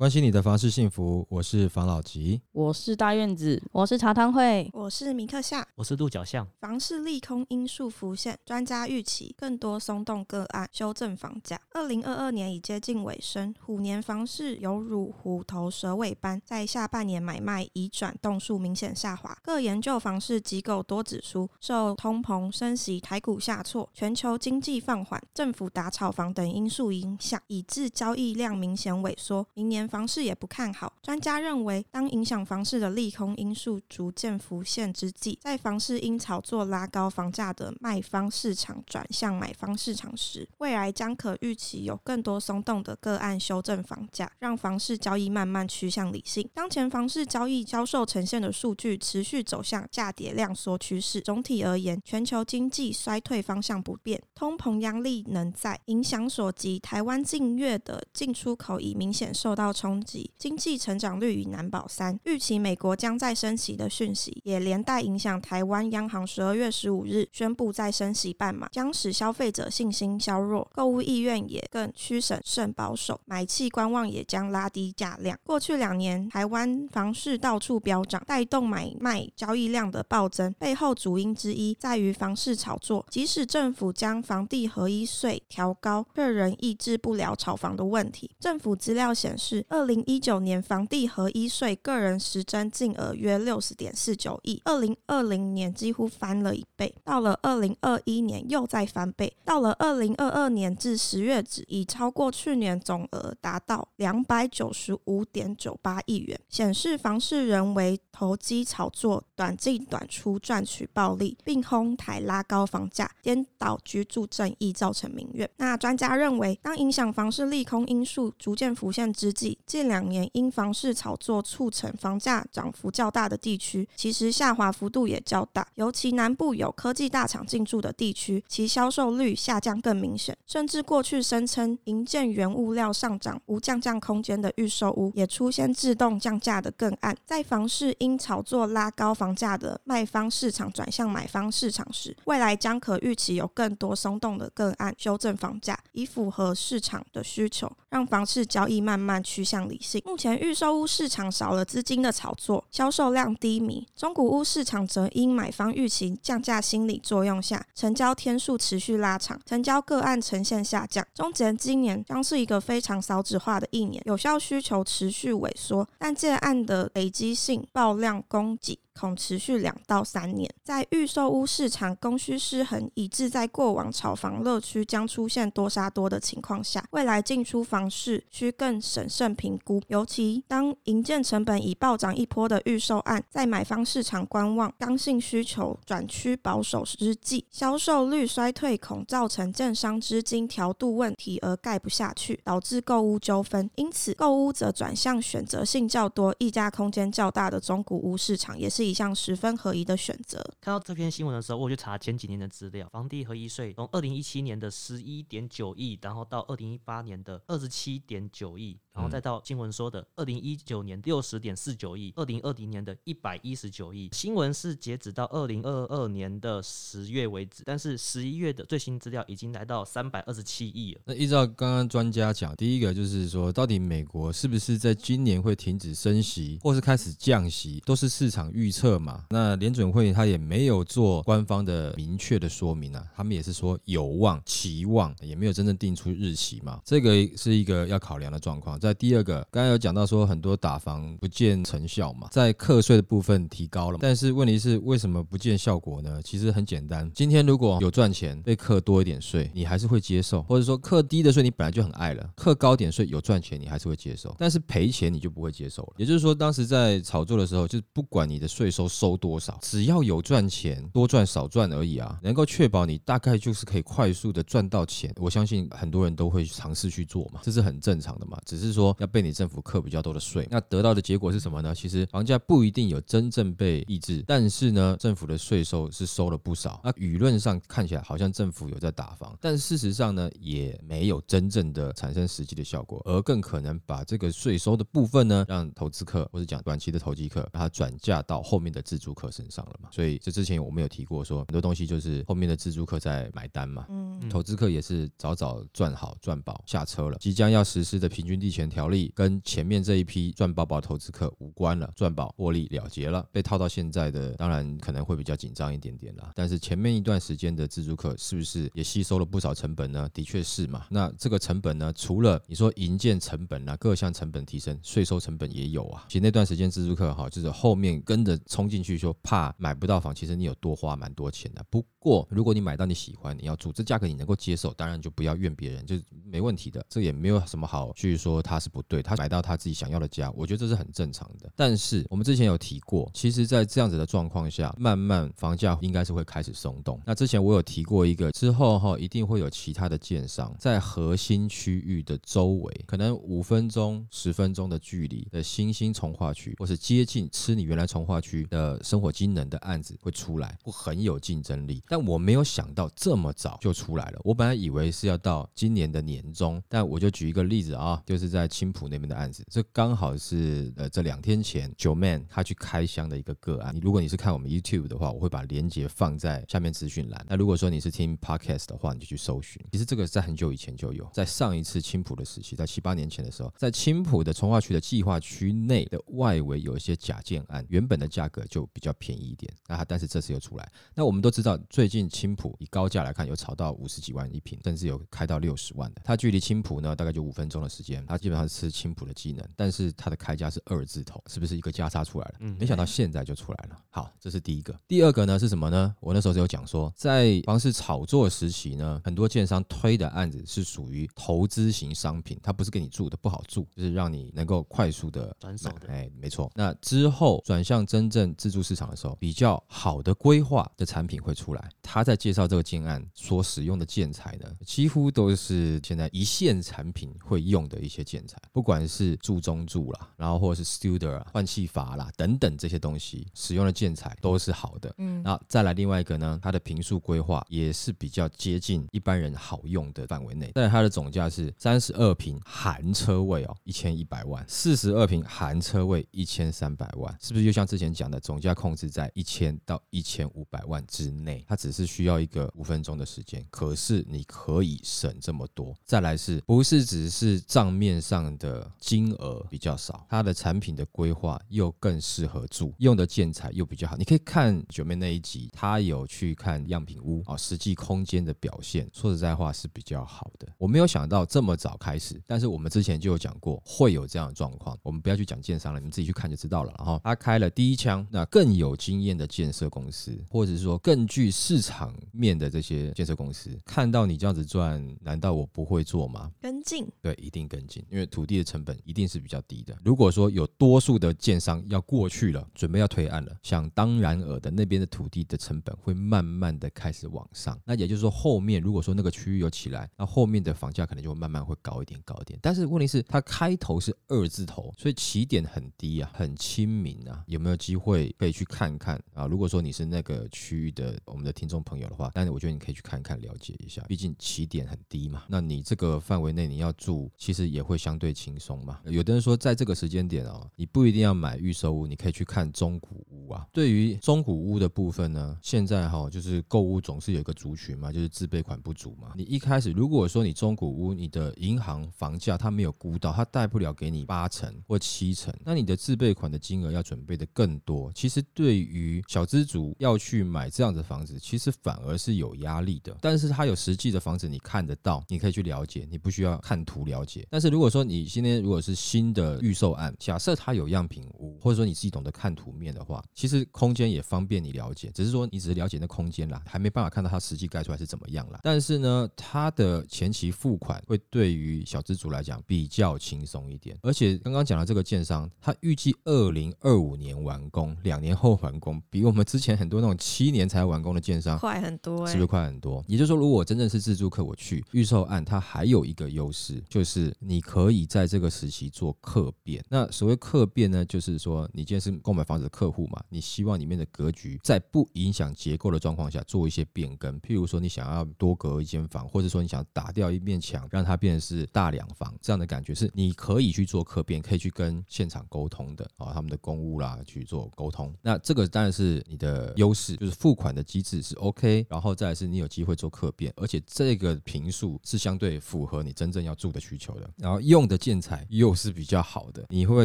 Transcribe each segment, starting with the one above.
关心你的房市幸福，我是房老吉，我是大院子，我是茶汤会，我是米克夏，我是鹿角巷。房市利空因素浮现，专家预期更多松动个案，修正房价。二零二二年已接近尾声，虎年房市犹如虎头蛇尾般，在下半年买卖移转动数明显下滑。各研究房市机构多指出，受通膨升息、台股下挫、全球经济放缓、政府打炒房等因素影响，以致交易量明显萎缩。明年。房市也不看好。专家认为，当影响房市的利空因素逐渐浮现之际，在房市因炒作拉高房价的卖方市场转向买方市场时，未来将可预期有更多松动的个案修正房价，让房市交易慢慢趋向理性。当前房市交易销售呈现的数据持续走向价跌量缩趋势。总体而言，全球经济衰退方向不变，通膨压力仍在，影响所及。台湾近月的进出口已明显受到冲击，经济成长率已难保三，预期美国将再升息的讯息，也连带影响台湾央行十二月十五日宣布再升息半码，将使消费者信心削弱，购物意愿也更趋审慎保守，买气观望也将拉低价量。过去两年，台湾房市到处飙涨，带动买卖交易量的暴增，背后主因之一在于房市炒作。即使政府将房地合一税调高，却仍抑制不了炒房的问题。政府资料显示，二零一九年房地合一税个人实征净额约六十点四九亿，二零二零年几乎翻了一倍，到了二零二一年又再翻倍，到了二零二二年至十月止已超过去年总额，达到两百九十五点九八亿元，显示房市人为投机炒作，短进短出赚取暴利，并哄抬拉高房价，颠倒居住正义，造成民怨。那专家认为，当影响房市利空因素逐渐浮现之际，近两年因房市炒作促成房价涨幅较大的地区，其实下滑幅度也较大。尤其南部有科技大厂进驻的地区，其销售率下降更明显。甚至过去声称营建原物料上涨无降价空间的预售屋，也出现自动降价的个案。在房市因炒作拉高房价的卖方市场转向买方市场时，未来将可预期有更多松动的个案修正房价，以符合市场的需求，让房市交易慢慢趋向理性。目前预售屋市场少了资金的炒作，销售量低迷；中古屋市场则因买方预期降价心理作用下，成交天数持续拉长，成交个案呈现下降。终结今年将是一个非常少纸化的一年，有效需求持续萎缩，但建案的累积性爆量供给。恐持续两到三年，在预售屋市场供需失衡，以致在过往炒房乐区将出现多杀多的情况下，未来进出房市需更审慎评估。尤其当营建成本已暴涨一波的预售案，在买方市场观望、刚性需求转趋保守之际，销售率衰退恐造成建商资金调度问题而盖不下去，导致购屋纠纷。因此，购屋者转向选择性较多、溢价空间较大的中古屋市场，也是。一项十分合宜的选择。看到这篇新闻的时候，我就查前几年的资料，房地合一税从二零一七年的十一点九亿，然后到二零一八年的二十七点九亿。然后再到新闻说的二零一九年六十点四九亿，二零二零年的一百一十九亿。新闻是截止到二零二二年的十月为止，但是十一月的最新资料已经来到三百二十七亿了。那依照刚刚专家讲，第一个就是说，到底美国是不是在今年会停止升息，或是开始降息，都是市场预测嘛？那联准会他也没有做官方的明确的说明啊，他们也是说有望、期望，也没有真正定出日期嘛。这个是一个要考量的状况。在第二个，刚刚有讲到说很多打房不见成效嘛，在课税的部分提高了，但是问题是为什么不见效果呢？其实很简单，今天如果有赚钱被课多一点税，你还是会接受，或者说课低的税你本来就很爱了，课高点税有赚钱你还是会接受，但是赔钱你就不会接受了。也就是说，当时在炒作的时候，就是不管你的税收收多少，只要有赚钱，多赚少赚而已啊，能够确保你大概就是可以快速的赚到钱。我相信很多人都会尝试去做嘛，这是很正常的嘛。只是说要被你政府课比较多的税，那得到的结果是什么呢？其实房价不一定有真正被抑制，但是呢，政府的税收是收了不少。那舆论上看起来好像政府有在打房，但事实上呢，也没有真正的产生实际的效果，而更可能把这个税收的部分呢，让投资客或者讲短期的投机客，把它转嫁到后面的自住客身上了嘛。所以这之前我们有提过说，很多东西就是后面的自住客在买单嘛，嗯，投资客也是早早赚好赚饱下车了。即将要实施的平均地权条例跟前面这一批赚饱饱投资客无关了，赚饱获利了结了，被套到现在的当然可能会比较紧张一点点啦。但是前面一段时间的自助客是不是也吸收了不少成本呢？的确是嘛。那这个成本呢，除了你说营建成本啊，各项成本提升，税收成本也有啊。其实那段时间自助客哈，就是后面跟着冲进去说怕买不到房，其实你有多花蛮多钱的。不过如果你买到你喜欢，你要住，这价格你能够接受，当然就不要怨别人，就没问题的。这也没有什么好去说他是不对，他买到他自己想要的家，我觉得这是很正常的。但是我们之前有提过，其实，在这样子的状况下，慢慢房价应该是会开始松动。那之前我有提过一个，之后哈一定会有其他的建商在核心区域的周围，可能五分钟、十分钟的距离的新兴从化区，或是接近吃你原来从化区的生活机能的案子会出来，会很有竞争力。但我没有想到这么早就出来了，我本来以为是要到今年的年中，但我就举一个例子啊，就是在在青浦那边的案子，这刚好是呃这两天前九 man 他去开箱的一个个案。你如果你是看我们 YouTube 的话，我会把链接放在下面资讯栏。那如果说你是听 Podcast 的话，你就去搜寻。其实这个在很久以前就有，在上一次青浦的时期，在七八年前的时候，在青浦的从化区的计划区内的外围有一些假建案，原本的价格就比较便宜一点。那但是这次又出来，那我们都知道，最近青浦以高价来看，有炒到五十几万一平，甚至有开到六十万的。它距离青浦呢，大概就五分钟的时间，它基本上是吃青浦的技能，但是它的开价是二字头，是不是一个价差出来了？嗯，没想到现在就出来了。好，这是第一个。第二个呢是什么呢？我那时候只有讲说，在房市炒作时期呢，很多建商推的案子是属于投资型商品，它不是给你住的，不好住，就是让你能够快速的转手的。哎，没错。那之后转向真正自住市场的时候，比较好的规划的产品会出来。他在介绍这个建案所使用的建材呢，几乎都是现在一线产品会用的一些建材，不管是住中柱啦，然后或者是 Studer 啊、换气阀啦等等这些东西，使用的建材都是好的。嗯，那再来另外一个呢，它的平数规划也是比较接近一般人好用的范围内。但它的总价是三十二平含车位哦，一千一百万；四十二平含车位一千三百万，是不是就像之前讲的总价控制在一千到一千五百万之内？它只是需要一个五分钟的时间，可是你可以省这么多。再来是不是只是账面上的金额比较少，它的产品的规划又更适合住，用的建材又比较好。你可以看九妹那一集，他有去看样品屋啊，实际空间的表现，说实在话是比较好的。我没有想到这么早开始，但是我们之前就有讲过会有这样的状况，我们不要去讲建商了，你们自己去看就知道了。然后他开了第一枪，那更有经验的建设公司，或者是说更具市场面的这些建设公司，看到你这样子赚，难道我不会做吗？跟进，对，一定跟进，因为土地的成本一定是比较低的。如果说有多数的建商要过去了，准备要推案了，想当然尔的那边的土地的成本会慢慢的开始往上。那也就是说，后面如果说那个区域有起来，那后面的房价可能就会慢慢会高一点，高一点。但是问题是，它开头是二字头，所以起点很低啊，很亲民啊。有没有机会可以去看看啊？如果说你是那个区域的我们的听众朋友的话，但是我觉得你可以去看看了解一下，毕竟起点很低嘛。那你这个范围内你要住，其实也会相相对轻松嘛。有的人说，在这个时间点哦，你不一定要买预售屋，你可以去看中古屋啊。对于中古屋的部分呢，现在哈就是购物总是有一个族群嘛，就是自备款不足嘛。你一开始如果说你中古屋，你的银行房价它没有估到，它贷不了给你八成或七成，那你的自备款的金额要准备的更多。其实对于小资族要去买这样的房子，其实反而是有压力的。但是它有实际的房子，你看得到，你可以去了解，你不需要看图了解。但是如果说你今天如果是新的预售案，假设它有样品屋，或者说你自己懂得看图面的话，其实空间也方便你了解。只是说你只是了解那空间啦，还没办法看到它实际盖出来是怎么样啦。但是呢，它的前期付款会对于小资族来讲比较轻松一点。而且刚刚讲到这个建商，他预计二零二五年完工，两年后完工，比我们之前很多那种七年才完工的建商快很多，欸，是不是快很多？也就是说，如果我真正是自住客，我去预售案，它还有一个优势，就是你可可以在这个时期做客变。那所谓客变呢，就是说你今天是购买房子的客户嘛，你希望里面的格局在不影响结构的状况下做一些变更，譬如说你想要多隔一间房，或者说你想打掉一面墙，让它变成是大两房，这样的感觉是你可以去做客变，可以去跟现场沟通的啊，他们的公屋啦去做沟通。那这个当然是你的优势，就是付款的机制是 OK，然后再是你有机会做客变，而且这个坪数是相对符合你真正要住的需求的，然后用的建材又是比较好的，你会不会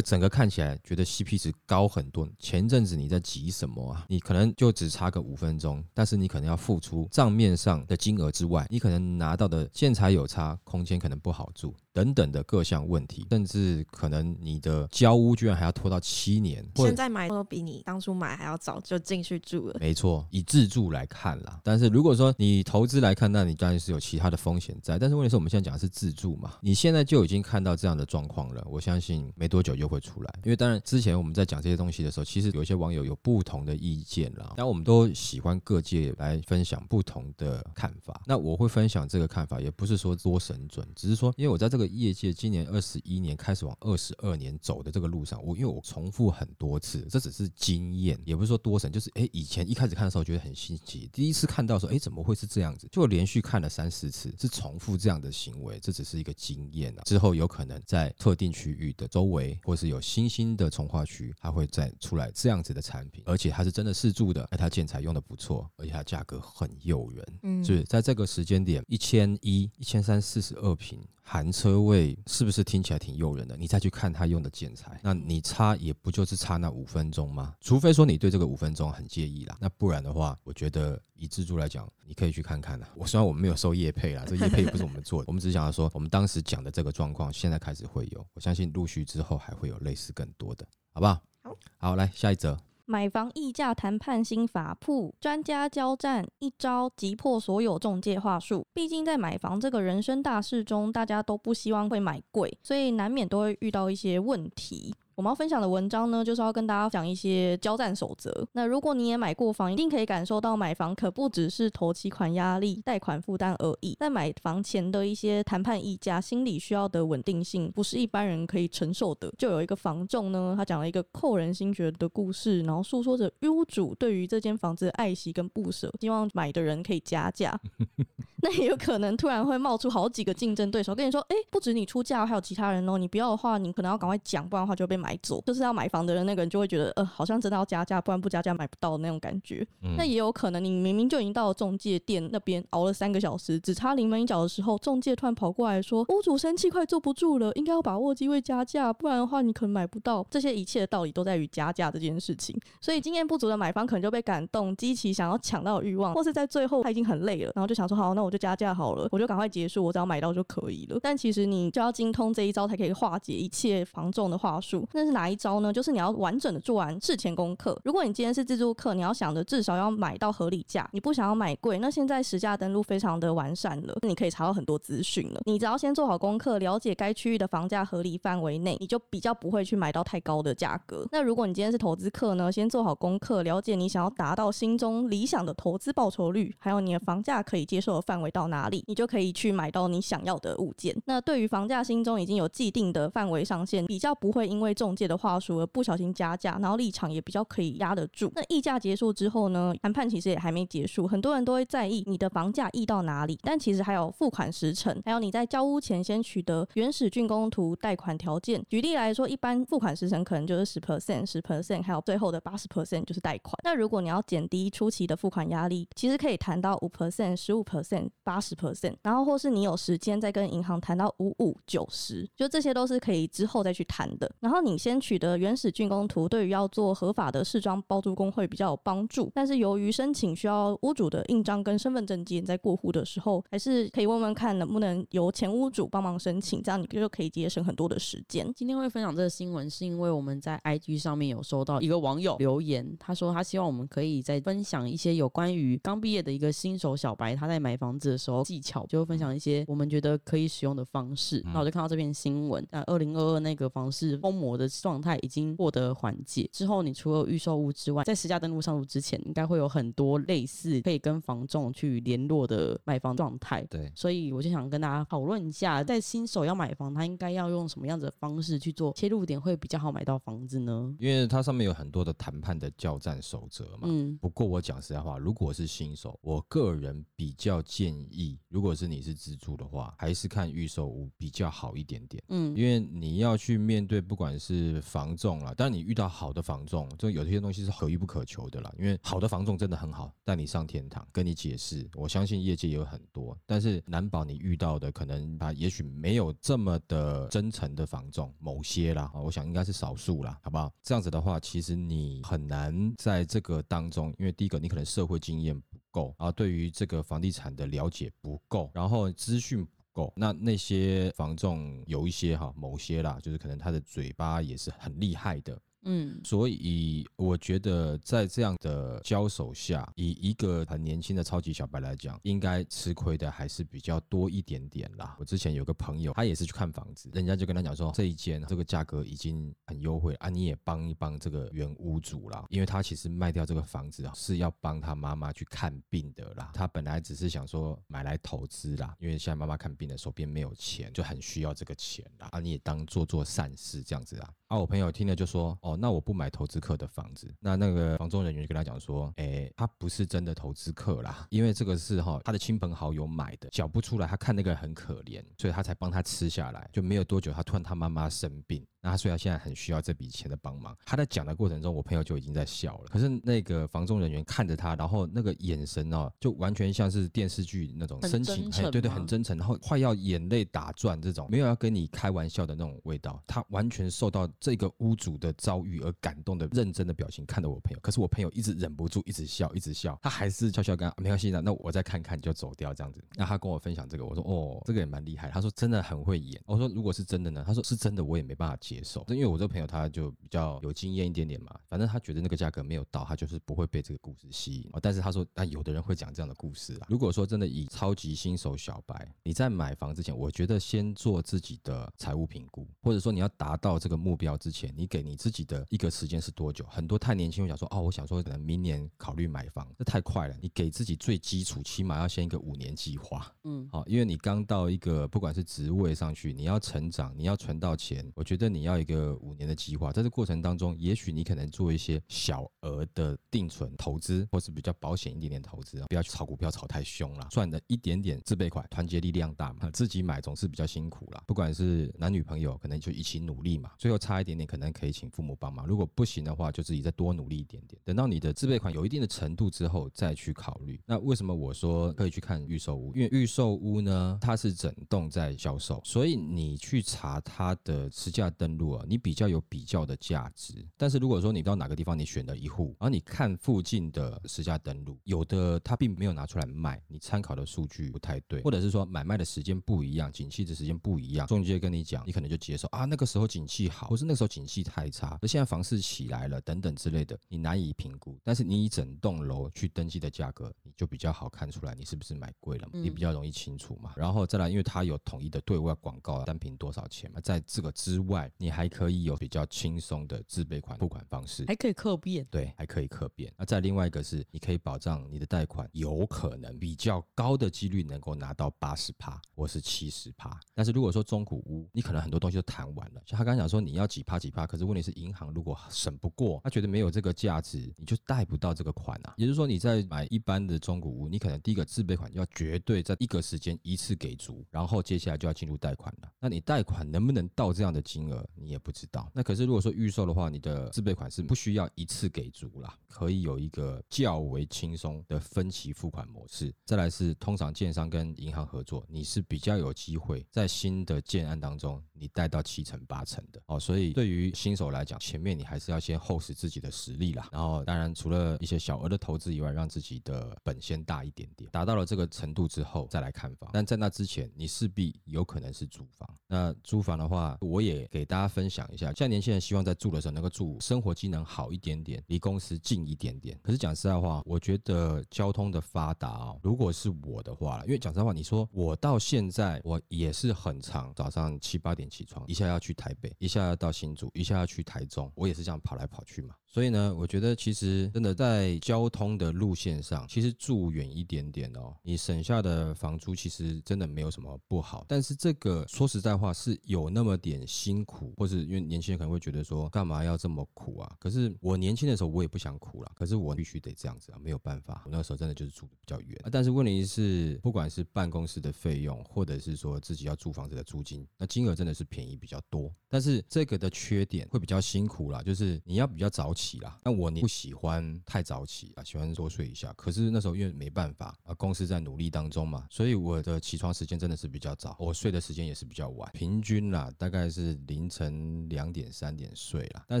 整个看起来觉得 CP 值高很多？前阵子你在急什么啊？你可能就只差个五分钟，但是你可能要付出账面上的金额之外，你可能拿到的建材有差，空间可能不好住。等等的各项问题，甚至可能你的交屋居然还要拖到七年。现在买都比你当初买还要早就进去住了。没错，以自住来看啦。但是如果说你投资来看，那你当然是有其他的风险在。但是问题是我们现在讲的是自住嘛，你现在就已经看到这样的状况了。我相信没多久又会出来。因为当然之前我们在讲这些东西的时候，其实有一些网友有不同的意见啦。但我们都喜欢各界来分享不同的看法。那我会分享这个看法，也不是说多神准，只是说因为我在这个业界今年。二十一年开始往二十二年走的这个路上，我因为我重复很多次，这只是经验，也不是说多神，就是哎，以前一开始看的时候觉得很新奇，第一次看到说，哎，怎么会是这样子？就连续看了三四次，是重复这样的行为，这只是一个经验啊。之后有可能在特定区域的周围，或是有新兴的从化区，它会再出来这样子的产品，而且它是真的试住的，哎，它建材用的不错，而且它价格很诱人，嗯，是在这个时间点，一千一、一千三四十二坪。含车位是不是听起来挺诱人的？你再去看他用的建材，那你差也不就是差那五分钟吗？除非说你对这个五分钟很介意啦，那不然的话，我觉得以自助来讲，你可以去看看啦。我虽然我们没有收业配啦，这业配也不是我们做的，我们只是想要说，我们当时讲的这个状况，现在开始会有，我相信陆续之后还会有类似更多的，好不好？好，好，来下一则。买房溢价谈判新法铺，专家交战，一招击破所有中介话术。毕竟在买房这个人生大事中，大家都不希望会买贵，所以难免都会遇到一些问题。我们要分享的文章呢，就是要跟大家讲一些交战守则。那如果你也买过房，一定可以感受到买房可不只是头期款压力、贷款负担而已。在买房前的一些谈判议价，心理需要的稳定性，不是一般人可以承受的。就有一个房仲呢，他讲了一个扣人心弦的故事，然后诉说着屋主对于这间房子的爱惜跟不舍，希望买的人可以加价。那也有可能突然会冒出好几个竞争对手，跟你说：“哎，不止你出价，还有其他人哦。你不要的话，你可能要赶快讲，不然的话就会被买。”走就是要买房的人，那个人就会觉得，呃，好像真的要加价，不然不加价买不到的那种感觉。嗯、那也有可能，你明明就已经到了中介店那边熬了三个小时，只差临门一脚的时候，中介突然跑过来说，屋主生气，快坐不住了，应该要把握机会加价，不然的话你可能买不到。这些一切的道理都在于加价这件事情。所以经验不足的买方可能就被感动，激起想要抢到的欲望，或是在最后他已经很累了，然后就想说，好，那我就加价好了，我就赶快结束，我只要买到就可以了。但其实你就要精通这一招，才可以化解一切防重的话术。那是哪一招呢？就是你要完整的做完事前功课。如果你今天是自助客，你要想着至少要买到合理价，你不想要买贵。那现在实价登录非常的完善了，你可以查到很多资讯了。你只要先做好功课，了解该区域的房价合理范围内，你就比较不会去买到太高的价格。那如果你今天是投资客呢，先做好功课，了解你想要达到心中理想的投资报酬率，还有你的房价可以接受的范范围到哪里，你就可以去买到你想要的物件。那对于房价心中已经有既定的范围上限，比较不会因为中介的话术而不小心加价，然后立场也比较可以压得住。那议价结束之后呢，谈判其实也还没结束，很多人都会在意你的房价议到哪里，但其实还有付款时程，还有你在交屋前先取得原始竣工图、贷款条件。举例来说，一般付款时程可能就是十 percent、十 percent，还有最后的八十 percent 就是贷款。那如果你要减低初期的付款压力，其实可以谈到五 percent、十五 percent、八十 percent，然后或是你有时间再跟银行谈到五五九十，就这些都是可以之后再去谈的。然后你先取得原始竣工。图对于要做合法的试装包租公会比较有帮助，但是由于申请需要屋主的印章跟身份证件，在过户的时候，还是可以问问看能不能由前屋主帮忙申请，这样你就可以节省很多的时间。今天会分享这个新闻，是因为我们在 IG 上面有收到一个网友留言，他说他希望我们可以再分享一些有关于刚毕业的一个新手小白他在买房房子的时候技巧，就会分享一些我们觉得可以使用的方式。那、嗯、我就看到这篇新闻，那二零二二那个房市疯魔的状态已经获得缓解之后，你除了预售屋之外，在实价登录上路之前，应该会有很多类似可以跟房仲去联络的买房状态。对，所以我就想跟大家讨论一下，在新手要买房，他应该要用什么样子的方式去做切入点，会比较好买到房子呢？因为它上面有很多的谈判的交战守则嘛。嗯。不过我讲实在话，如果是新手，我个人比较建议，如果是你是自住的话，还是看预售屋比较好一点点。嗯。因为你要去面对不管是房仲啦，当然你遇到好的房仲，就有些东西是可遇不可求的啦。因为好的房仲真的很好，带你上天堂，跟你解释。我相信业界也有很多，但是难保你遇到的可能他也许没有这么的真诚的房仲，某些啦，我想应该是少数啦，好不好？这样子的话，其实你很难在这个当中，因为第一个你可能社会经验不够，然后对于这个房地产的了解不够，然后资讯不够，那那些房仲有一些哈，某些啦，就是可能他的嘴巴也是很厉害的。嗯，所以我觉得在这样的交手下，以一个很年轻的超级小白来讲，应该吃亏的还是比较多一点点啦。我之前有个朋友，他也是去看房子，人家就跟他讲说，这一间这个价格已经很优惠啊，你也帮一帮这个原屋主啦，因为他其实卖掉这个房子是要帮他妈妈去看病的啦。他本来只是想说买来投资啦，因为现在妈妈看病的手边没有钱，就很需要这个钱啦。啊，你也当做做善事这样子啊。啊，我朋友听了就说，哦。那我不买投资客的房子，那那个房中人员就跟他讲说，哎、他不是真的投资客啦，因为这个是哈他的亲朋好友买的，缴不出来，他看那个人很可怜，所以他才帮他吃下来，就没有多久，他突然他妈妈生病。那他虽然现在很需要这笔钱的帮忙，他在讲的过程中，我朋友就已经在笑了。可是那个房仲人员看着他，然后那个眼神哦，就完全像是电视剧那种深情，哎，对对，很真诚，然后快要眼泪打转这种，没有要跟你开玩笑的那种味道。他完全受到这个屋主的遭遇而感动的认真的表情看着我朋友，可是我朋友一直忍不住，一直笑，一直笑，他还是悄悄跟他，没关系的，那我再看看就走掉这样子。那他跟我分享这个，我说哦，这个也蛮厉害。他说真的很会演。我说如果是真的呢？他说是真的，我也没办法接受，因为我这个。朋友他就比较有经验一点点嘛，反正他觉得那个价格没有到，他就是不会被这个故事吸引。但是他说，那有的人会讲这样的故事啊。如果说真的以超级新手小白，你在买房之前，我觉得先做自己的财务评估，或者说你要达到这个目标之前，你给你自己的一个时间是多久？很多太年轻我想说，哦，我想说可能明年考虑买房，这太快了。你给自己最基础，起码要先一个五年计划，嗯，好，因为你刚到一个不管是职位上去，你要成长，你要存到钱，我觉得你要一个五年。的计划，在这过程当中，也许你可能做一些小额的定存投资，或是比较保险一点点投资啊，不要去炒股票炒太凶了，赚的一点点自备款，团结力量大嘛。自己买总是比较辛苦啦，不管是男女朋友，可能就一起努力嘛。最后差一点点，可能可以请父母帮忙。如果不行的话，就自己再多努力一点点。等到你的自备款有一定的程度之后，再去考虑。那为什么我说可以去看预售屋？因为预售屋呢，它是整栋在销售，所以你去查它的实价登录啊，你比较有。比较的价值，但是如果说你到哪个地方，你选了一户，然后你看附近的实价登录，有的他并没有拿出来卖，你参考的数据不太对，或者是说买卖的时间不一样，景气的时间不一样，中介跟你讲，你可能就接受啊，那个时候景气好，或是那个时候景气太差，而现在房市起来了等等之类的，你难以评估。但是你以整栋楼去登记的价格，你就比较好看出来你是不是买贵了，你比较容易清楚嘛。然后再来，因为它有统一的对外广告，单品多少钱嘛，在这个之外，你还可以有。比较轻松的自备款付款方式，还可以客变，对，还可以客变。那再另外一个是，你可以保障你的贷款有可能比较高的几率能够拿到八十趴或是七十趴。但是如果说中古屋，你可能很多东西都谈完了，像他刚刚讲说你要几趴几趴，可是问题是银行如果审不过，他觉得没有这个价值，你就贷不到这个款啊。也就是说你在买一般的中古屋，你可能第一个自备款要绝对在一个时间一次给足，然后接下来就要进入贷款了。那你贷款能不能到这样的金额，你也不知道。那可是如果说预售的话，你的自备款是不需要一次给足啦，可以有一个较为轻松的分期付款模式。再来是通常建商跟银行合作，你是比较有机会在新的建案当中你贷到七成八成的哦。所以对于新手来讲，前面你还是要先厚实自己的实力啦。然后当然除了一些小额的投资以外，让自己的本先大一点点，达到了这个程度之后再来看房。但在那之前，你势必有可能是租房。那租房的话，我也给大大家分享一下，现在年轻人希望在住的时候能够住生活机能好一点点，离公司近一点点。可是讲实在话，我觉得交通的发达哦，如果是我的话，因为讲实在话，你说我到现在我也是很长早上七八点起床，一下要去台北，一下要到新竹，一下要去台中，我也是这样跑来跑去嘛。所以呢，我觉得其实真的在交通的路线上，其实住远一点点哦，你省下的房租其实真的没有什么不好。但是这个说实在话是有那么点辛苦，或是因为年轻人可能会觉得说，干嘛要这么苦啊？可是我年轻的时候我也不想苦啦，可是我必须得这样子啊，没有办法。我那时候真的就是住的比较远。但是问题是，不管是办公室的费用，或者是说自己要租房子的租金，那金额真的是便宜比较多。但是这个的缺点会比较辛苦啦，就是你要比较早起。起啦，那我你不喜欢太早起啊，喜欢多睡一下。可是那时候因为没办法啊，公司在努力当中嘛，所以我的起床时间真的是比较早，我睡的时间也是比较晚，平均啦大概是凌晨两点三点睡啦，但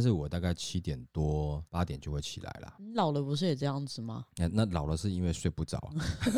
是我大概七点多八点就会起来啦。你老了不是也这样子吗？那那老了是因为睡不着，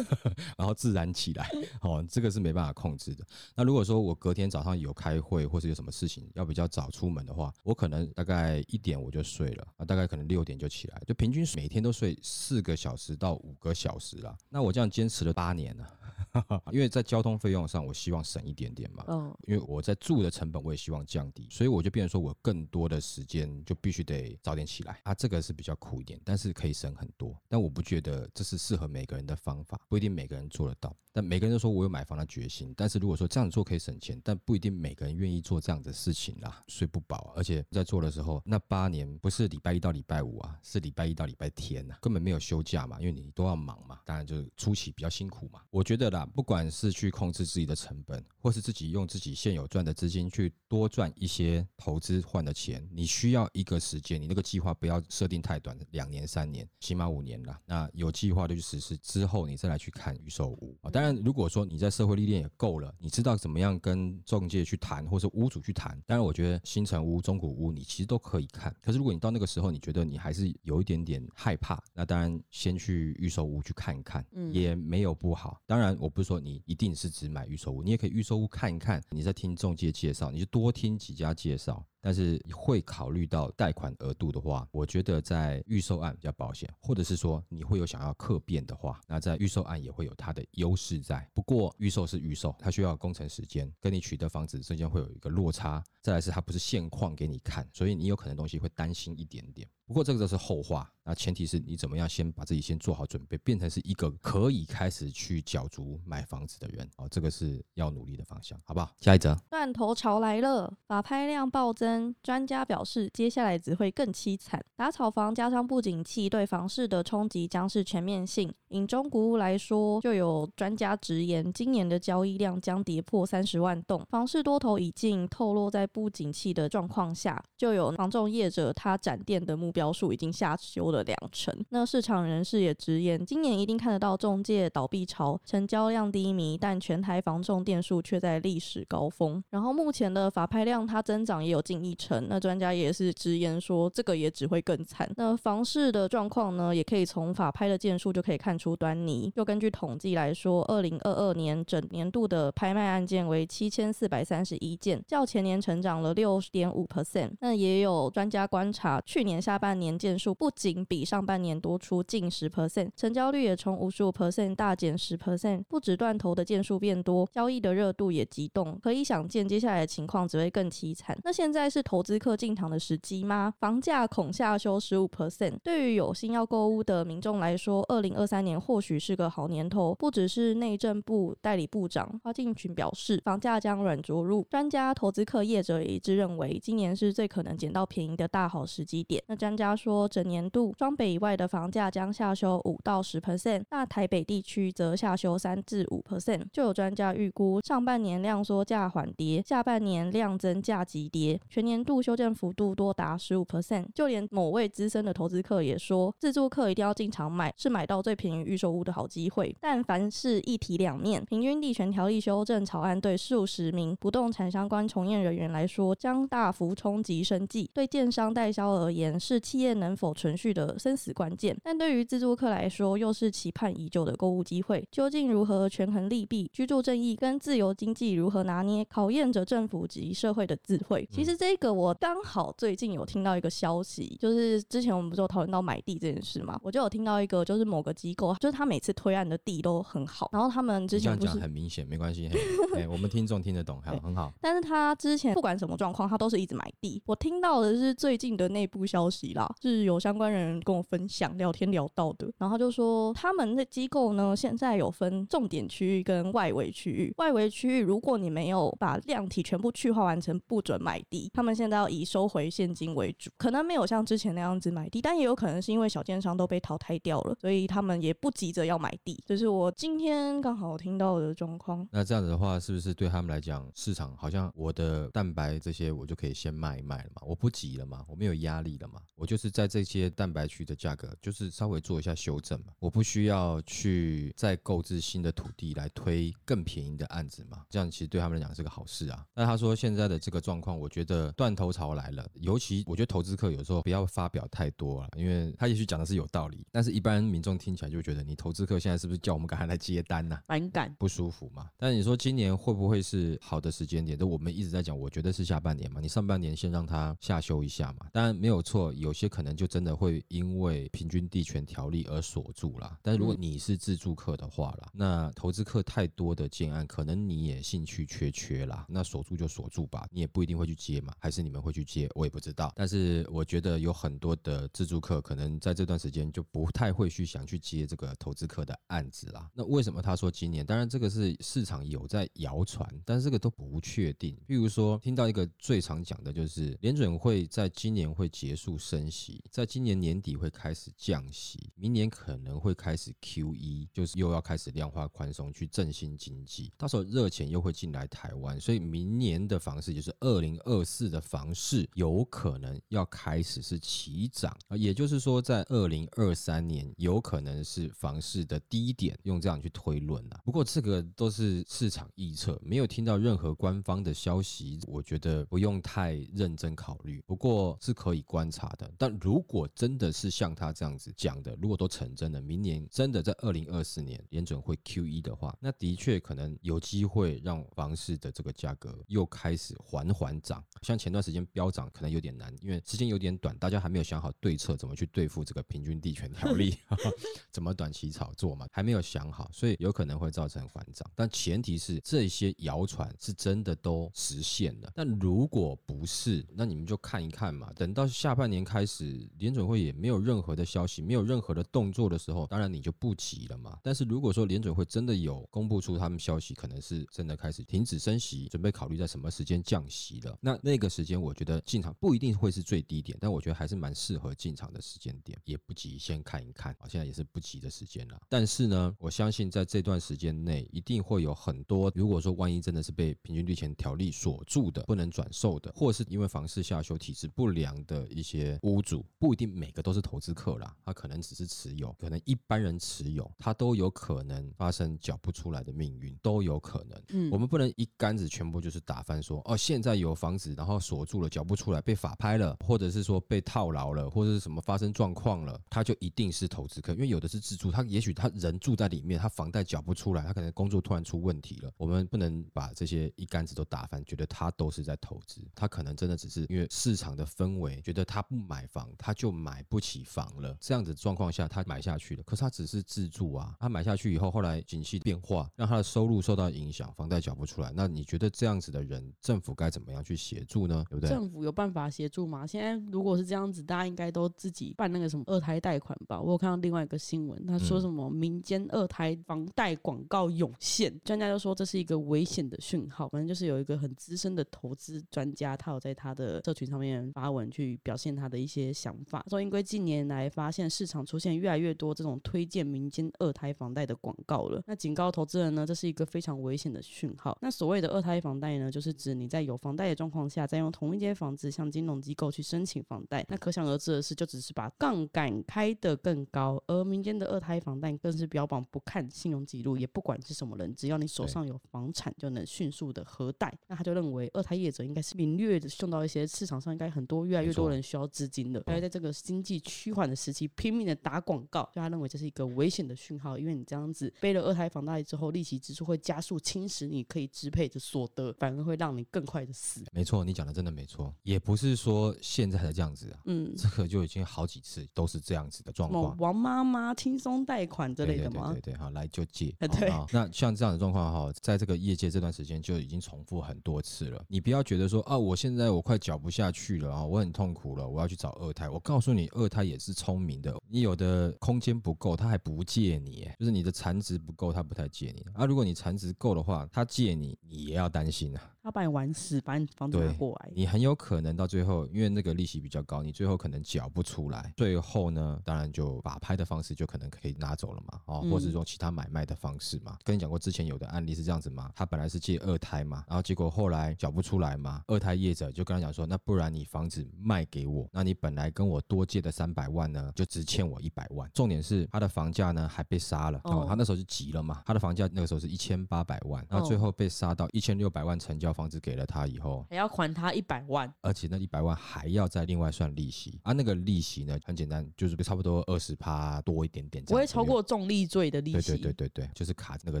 然后自然起来哦，这个是没办法控制的。那如果说我隔天早上有开会或是有什么事情要比较早出门的话，我可能大概一点我就睡了啊，大概。可能六点就起来，就平均每天都睡四个小时到五个小时啦。那我这样坚持了八年了。因为在交通费用上，我希望省一点点嘛。嗯，因为我在住的成本，我也希望降低，所以我就变成说我更多的时间就必须得早点起来啊。这个是比较苦一点，但是可以省很多。但我不觉得这是适合每个人的方法，不一定每个人做得到。但每个人都说我有买房的决心，但是如果说这样做可以省钱，但不一定每个人愿意做这样的事情啦。睡不饱，而且在做的时候，那八年不是礼拜一到礼拜五啊，是礼拜一到礼拜天呐，根本没有休假嘛，因为你都要忙嘛。当然就是初期比较辛苦嘛。我觉得啦。不管是去控制自己的成本，或是自己用自己现有赚的资金去多赚一些投资换的钱，你需要一个时间，你那个计划不要设定太短，两年、三年，起码五年啦。那有计划的去实施之后，你再来去看预售屋啊。当然，如果说你在社会历练也够了，你知道怎么样跟中介去谈，或是屋主去谈。当然，我觉得新城屋、中古屋你其实都可以看。可是如果你到那个时候，你觉得你还是有一点点害怕，那当然先去预售屋去看一看，嗯也没有不好。当然，我。不是说你一定是只买预售屋，你也可以预售屋看一看。你在听中介介绍，你就多听几家介绍。但是会考虑到贷款额度的话，我觉得在预售案比较保险，或者是说你会有想要客变的话，那在预售案也会有它的优势在。不过预售是预售，它需要工程时间，跟你取得房子之间会有一个落差。再来是它不是现况给你看，所以你有可能东西会担心一点点。不过这个都是后话，那前提是你怎么样先把自己先做好准备，变成是一个可以开始去角逐买房子的人哦，这个是要努力的方向，好不好？下一则，断头潮来了，法拍量暴增。专家表示，接下来只会更凄惨。打炒房加上不景气，对房市的冲击将是全面性。以中古屋来说，就有专家直言，今年的交易量将跌破三十万栋。房市多头已经透露，在不景气的状况下，就有房仲业者他展店的目标数已经下修了两成。那市场人士也直言，今年一定看得到中介倒闭潮，成交量低迷，但全台房仲店数却在历史高峰。然后目前的法拍量它增长也有近一成。那专家也是直言说，这个也只会更惨。那房市的状况呢，也可以从法拍的件数就可以看出端倪。又根据统计来说，二零二二年整年度的拍卖案件为七千四百三十一件，较前年成长了六点五 percent。那也有专家观察，去年下半半年件数不仅比上半年多出近十 percent，成交率也从五十五 percent 大减十 percent。不止断头的件数变多，交易的热度也急冻。可以想见，接下来的情况只会更凄惨。那现在是投资客进场的时机吗？房价恐下修十五 percent。对于有心要购屋的民众来说，二零二三年。或许是个好年头，不只是内政部代理部长花敬群表示，房价将软着陆。专家、投资客、业者也一致认为，今年是最可能捡到便宜的大好时机点。那专家说，整年度双北以外的房价将下修五到十 percent，那台北地区则下修三至五 percent。就有专家预估，上半年量缩价缓跌，下半年量增价急跌，全年度修正幅度多达十五 percent。就连某位资深的投资客也说，自住客一定要进场买，是买到最便宜。预售屋的好机会，但凡事一体两面，平均地权条例修正草案对数十名不动产相关从业人员来说，将大幅冲击生计；对建商代销而言，是企业能否存续的生死关键；但对于自助客来说，又是期盼已久的购物机会。究竟如何权衡利弊？居住正义跟自由经济如何拿捏？考验着政府及社会的智慧。其实这这个我刚好最近有听到一个消息，就是之前我们不是有讨论到买地这件事嘛，我就有听到一个，就是某个机构，就是他每次推案的地都很好，然后他们之前不是很明显，没关系，哎，我们听众听得懂，好，很好。但是他之前不管什么状况，他都是一直买地。我听到的是最近的内部消息啦，是有相关人跟我分享聊天聊到的，然后他就说他们的机构呢，现在有分重点区域跟外围区域，外围区域如果你没有把量体全部去化完成，不准买地。他们现在要以收回现金为主，可能没有像之前那样子买地，但也有可能是因为小建商都被淘汰掉了，所以他们也不急着要买地。这是我今天刚好听到的状况。那这样子的话，是不是对他们来讲，市场好像我的蛋白这些我就可以先卖一卖了嘛？我不急了嘛？我没有压力了嘛？我就是在这些蛋白区的价格，就是稍微做一下修正嘛？我不需要去再购置新的土地来推更便宜的案子嘛？这样其实对他们来讲是个好事啊。那他说现在的这个状况，我觉得断头潮来了。尤其我觉得投资客有时候不要发表太多了，因为他也许讲的是有道理，但是一般民众听起来就觉得你投资客现在是不是叫我们赶快来接单呢、啊？反感不舒服嘛？但你说今年会不会是好的时间点？都我们一直在讲，我觉得是下半年嘛。你上半年先让它下修一下嘛。当然没有错，有些可能就真的会因为平均地权条例而锁住啦。但是如果你是自住客的话啦，那投资客太多的建案，可能你也兴趣缺缺啦。那锁住就锁住吧，你也不一定会去接嘛。还是你们会去接，我也不知道。但是我觉得有很多的自住客可能在这段时间就不太会去想去接这个投资客的案子啦。那为什么他说今年？当然这个是市场有在谣传，但是这个都不确定。譬如说听到一个最常讲的就是联准会在今年会结束升息，在今年年底会开始降息，明年可能会开始 QE，就是又要开始量化宽松去振兴经济，到时候热钱又会进来台湾，所以明年的房市就是二零二四的房市有可能要开始是起涨，也就是说在二零二三年有可能是房市的低点，用这样去推论啊。不过这个都是市场预测，没有听到任何官方的消息，我觉得不用太认真考虑。不过是可以观察的。但如果真的是像他这样子讲的，如果都成真的，明年真的在二零二四年联准会 QE 的话，那的确可能有机会让房市的这个价格又开始缓缓涨。像前段时间飙涨可能有点难，因为时间有点短，大家还没有想好对策，怎么去对付这个平均地权条例，怎么短期炒作嘛，还没有想好，所以有可能会造成缓涨。但前提是这些谣传是真的都实现了。但如果不是，那你们就看一看嘛。等到下半年开开始，联准会也没有任何的消息，没有任何的动作的时候，当然你就不急了嘛。但是如果说联准会真的有公布出他们消息，可能是真的开始停止升息，准备考虑在什么时间降息了，那那个时间我觉得进场不一定会是最低点，但我觉得还是蛮适合进场的时间点，也不急，先看一看啊。现在也是不急的时间了。但是呢，我相信在这段时间内，一定会有很多，如果说万一真的是被平均地权条例锁住的，不能转售的，或是因为房市下修体质不良的一些屋主，不一定每个都是投资客啦，他可能只是持有，可能一般人持有，他都有可能发生缴不出来的命运，都有可能。嗯，我们不能一竿子全部就是打翻说，哦，现在有房子，然后锁住了，缴不出来，被法拍了，或者是说被套牢了，或者是什么发生状况了，他就一定是投资客，因为有的是自住，他也许他人住在里面，他房贷缴不出来，他可能工作突然出问题了，我们不能把这些一竿子都打翻，觉得他都是在投资，他可能真的只是因为市场的氛围，觉得他不买房他就买不起房了，这样子状况下他买下去了，可是他只是自住啊，他买下去以后，后来景气变化，让他的收入受到影响，房贷缴不出来，那你觉得这样子的人，政府该怎么样去协助呢？对不对？政府有办法协助吗？现在如果是这样子，大家应该都自己办那个什么二胎贷款吧？我有看到另外一个新闻，他说什么民间二胎房贷广告涌现，专家就说这是一个危险的讯号。反正就是有一个很资深的投资专家，他有在他的社群上面发文去表现他的一些想法，说因为近年来发现市场出现越来越多这种推荐民间二胎房贷的广告了，那警告投资人呢，这是一个非常危险的讯号。那所谓的二胎房贷呢，就是指你在有房贷的状况下，再用同一间房子向金融机构去申请房贷。那可想而知的是，就只是把杠杆开得更高，而民间的二胎房贷更是标榜不看信用记录，也不管是什么人，只要你手上有房产，就能迅速的核贷。那他就认为二胎业者应该是敏锐的嗅到一些市场上应该很多越来越多人需要资金的，而在这个经济趋缓的时期拼命的打广告，就他认为这是一个危险的讯号，因为你这样子背了二胎房贷之后，利息支出会加速侵蚀你可以支配的所得，反而会让你更快的死。没错，你讲讲的真的没错，也不是说现在才这样子啊，嗯，这个就已经好几次都是这样子的状况。王妈妈轻松贷款之类的吗？对对对对，好，来就借。对，那像这样的状况哈，在这个业界这段时间就已经重复很多次了。你不要觉得说啊，我现在我快缴不下去了啊，我很痛苦了，我要去找二胎。我告诉你，二胎也是聪明的，你有的空间不够，他还不借你，就是你的产值不够，他不太借你啊。如果你产值够的话，他借你，你也要担心啊。他把你玩死，把你房子拿过来，你很有可能到最后，因为那个利息比较高，你最后可能缴不出来。最后呢，当然就法拍的方式就可能可以拿走了嘛，哦，或者是用其他买卖的方式嘛。嗯、跟你讲过之前有的案例是这样子嘛，他本来是借二胎嘛，然后结果后来缴不出来嘛，二胎业者就跟他讲说，那不然你房子卖给我，那你本来跟我多借的三百万呢，就只欠我一百万。重点是他的房价呢还被杀了，哦，他那时候就急了嘛，他的房价那个时候是一千八百万，然后最后被杀到一千六百万成交。房子给了他以后，还要还他一百万，而且那一百万还要再另外算利息啊。那个利息呢，很简单，就是差不多二十趴多一点点，不会超过重利罪的利息。对对对对对，就是卡在那个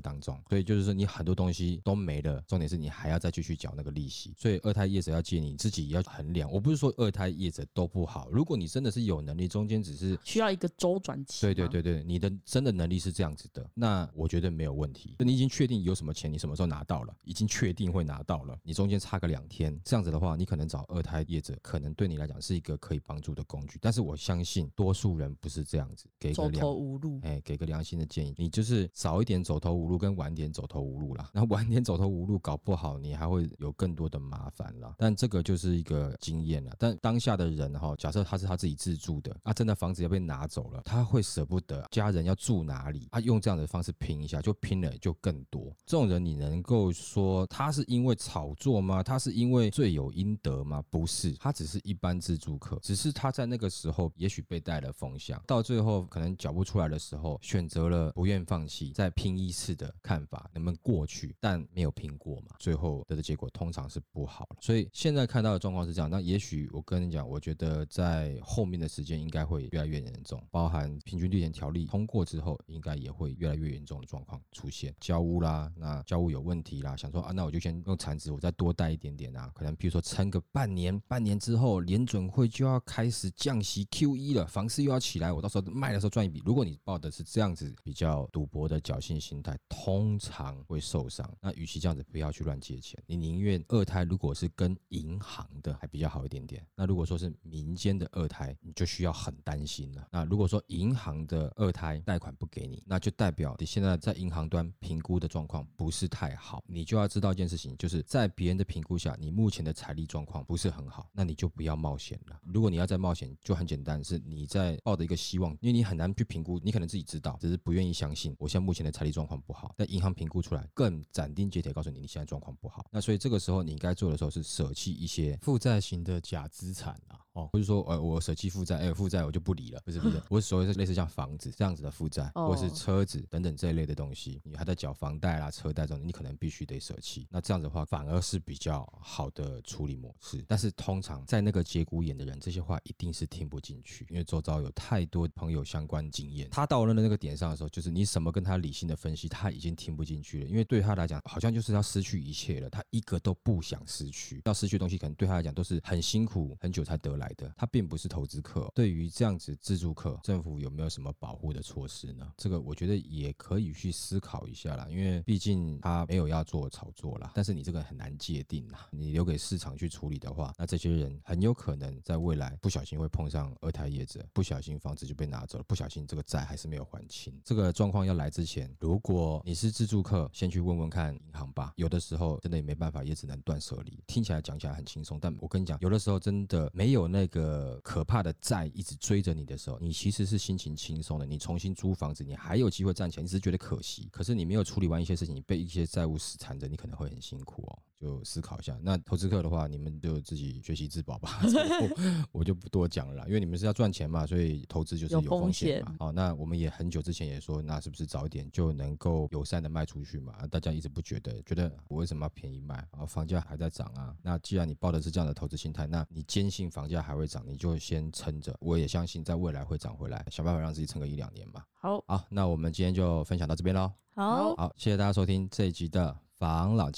当中。所以就是说，你很多东西都没了，重点是你还要再继续缴那个利息。所以二胎业者要借你，自己要衡量。我不是说二胎业者都不好，如果你真的是有能力，中间只是需要一个周转期。对对对对，你的真的能力是这样子的，那我觉得没有问题。你已经确定有什么钱，你什么时候拿到了，已经确定会拿到了，你中间差个。两天这样子的话，你可能找二胎业者，可能对你来讲是一个可以帮助的工具。但是我相信多数人不是这样子，给个走投无路，哎，给个良心的建议，你就是早一点走投无路，跟晚点走投无路啦。那晚点走投无路，搞不好你还会有更多的麻烦啦。但这个就是一个经验了。但当下的人哈，假设他是他自己自住的，啊，真的房子要被拿走了，他会舍不得家人要住哪里，啊，用这样的方式拼一下，就拼了就更多。这种人你能够说他是因为炒作吗？他是因为罪有应得吗？不是，他只是一般自住客，只是他在那个时候也许被带了风向，到最后可能缴不出来的时候，选择了不愿放弃，再拼一次的看法能不能过去，但没有拼过嘛，最后得的结果通常是不好。所以现在看到的状况是这样，那也许我跟你讲，我觉得在后面的时间应该会越来越严重，包含平均地权条例通过之后，应该也会越来越严重的状况出现，交屋啦，那交屋有问题啦，想说啊，那我就先用产值，我再多贷一点点啊，可能比如说撑个半年，半年之后联准会就要开始降息 QE 了，房市又要起来，我到时候卖的时候赚一笔。如果你抱的是这样子比较赌博的侥幸心态，通常会受伤。那与其这样子，不要去乱借钱，你宁愿二胎如果是跟银行的还比较好一点点。那如果说是民民间的二胎，你就需要很担心了。那如果说银行的二胎贷款不给你，那就代表你现在在银行端评估的状况不是太好，你就要知道一件事情，就是在别人的评估下，你目前的财力状况不是很好，那你就不要冒险了。如果你要再冒险，就很简单，是你在抱着一个希望，因为你很难去评估，你可能自己知道，只是不愿意相信。我现在目前的财力状况不好，但银行评估出来更斩钉截铁告诉你，你现在状况不好。那所以这个时候你应该做的时候是舍弃一些负债型的假资产啊。哦，不是说呃我舍弃负债，哎负债我就不理了，不是不是，我所谓是类似像房子这样子的负债，或是车子等等这一类的东西，你还在缴房贷啦、车贷这种，你可能必须得舍弃。那这样子的话，反而是比较好的处理模式。但是通常在那个节骨眼的人，这些话一定是听不进去，因为周遭有太多朋友相关经验。他到了那个点上的时候，就是你什么跟他理性的分析，他已经听不进去了，因为对他来讲，好像就是要失去一切了，他一个都不想失去。要失去的东西，可能对他来讲都是很辛苦、很久才得来的。他并不是投资客，对于这样子自住客，政府有没有什么保护的措施呢？这个我觉得也可以去思考一下啦，因为毕竟他没有要做炒作啦，但是你这个很难界定啦，你留给市场去处理的话，那这些人很有可能在未来不小心会碰上二胎业者，不小心房子就被拿走了，不小心这个债还是没有还清。这个状况要来之前，如果你是自住客，先去问问看银行吧。有的时候真的也没办法，也只能断舍离。听起来讲起来很轻松，但我跟你讲，有的时候真的没有那那个可怕的债一直追着你的时候，你其实是心情轻松的。你重新租房子，你还有机会赚钱，你只是觉得可惜。可是你没有处理完一些事情，你被一些债务死缠着，你可能会很辛苦哦。就思考一下。那投资客的话，你们就自己学习自保吧。我就不多讲了啦，因为你们是要赚钱嘛，所以投资就是有风险嘛。好，那我们也很久之前也说，那是不是早一点就能够友善的卖出去嘛？大家一直不觉得，觉得我为什么要便宜卖啊？房价还在涨啊。那既然你抱的是这样的投资心态，那你坚信房价还会涨，你就先撑着。我也相信在未来会涨回来，想办法让自己撑个一两年嘛。好，好，那我们今天就分享到这边喽。好，好，谢谢大家收听这一集的房老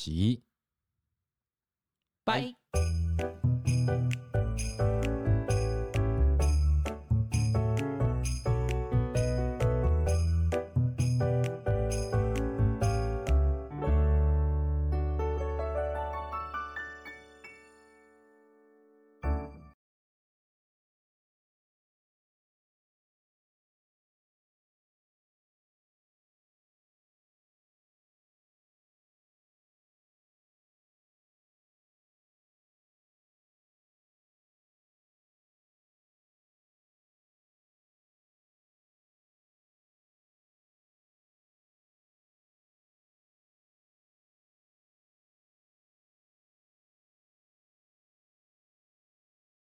吉。拜。